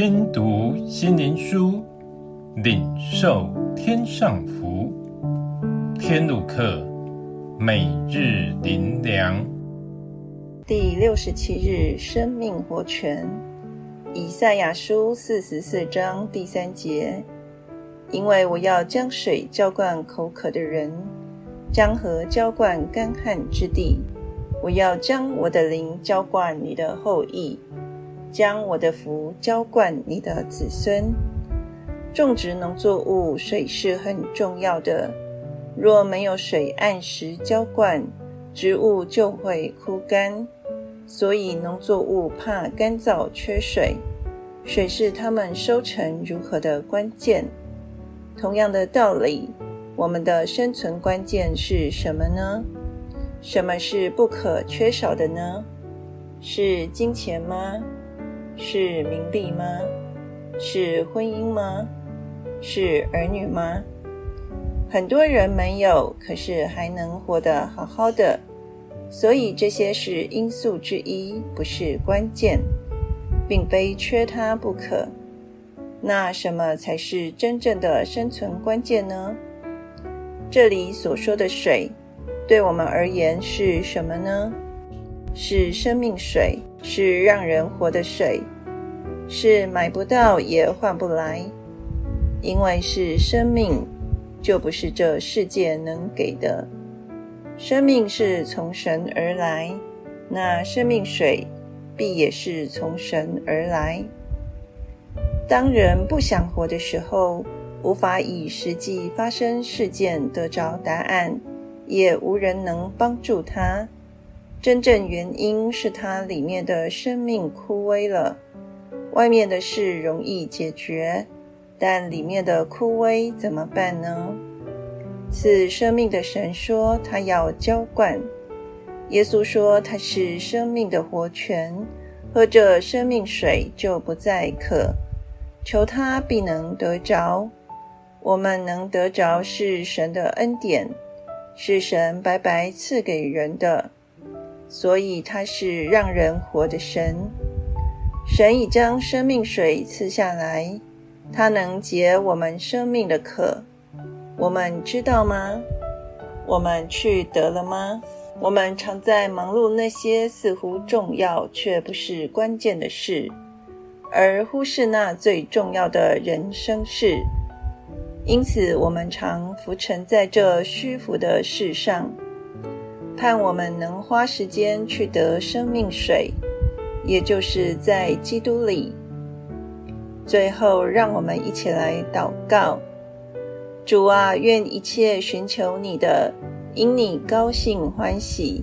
听读心灵书，领受天上福。天路客，每日灵粮。第六十七日，生命活泉。以赛亚书四十四章第三节：因为我要将水浇灌口渴的人，将河浇灌干旱之地。我要将我的灵浇灌你的后裔，将我的福浇灌你的子孙。种植农作物，水是很重要的。若没有水按时浇灌，植物就会枯干。所以农作物怕干燥缺水，水是它们收成如何的关键。同样的道理，我们的生存关键是什么呢？什么是不可缺少的呢？是金钱吗？是名利吗？是婚姻吗？是儿女吗？很多人没有，可是还能活得好好的。所以这些是因素之一，不是关键，并非缺它不可。那什么才是真正的生存关键呢？这里所说的水，对我们而言是什么呢？是生命水，是让人活的水，是买不到也换不来，因为是生命，就不是这世界能给的。生命是从神而来，那生命水必也是从神而来。当人不想活的时候，无法以实际发生事件得着答案，也无人能帮助他。真正原因是他里面的生命枯萎了。外面的事容易解决，但里面的枯萎怎么办呢？赐生命的神说：“他要浇灌。”耶稣说：“他是生命的活泉，喝这生命水就不再渴。求他必能得着。我们能得着是神的恩典，是神白白赐给人的，所以他是让人活的神。神已将生命水赐下来，他能解我们生命的渴。”我们知道吗？我们去得了吗？我们常在忙碌那些似乎重要却不是关键的事，而忽视那最重要的人生事。因此，我们常浮沉在这虚浮的事上，盼我们能花时间去得生命水，也就是在基督里。最后，让我们一起来祷告。主啊，愿一切寻求你的，因你高兴欢喜；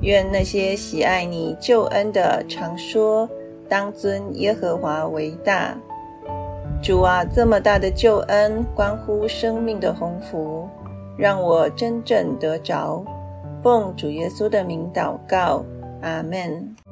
愿那些喜爱你救恩的，常说当尊耶和华为大。主啊，这么大的救恩，关乎生命的鸿福，让我真正得着。奉主耶稣的名祷告，阿门。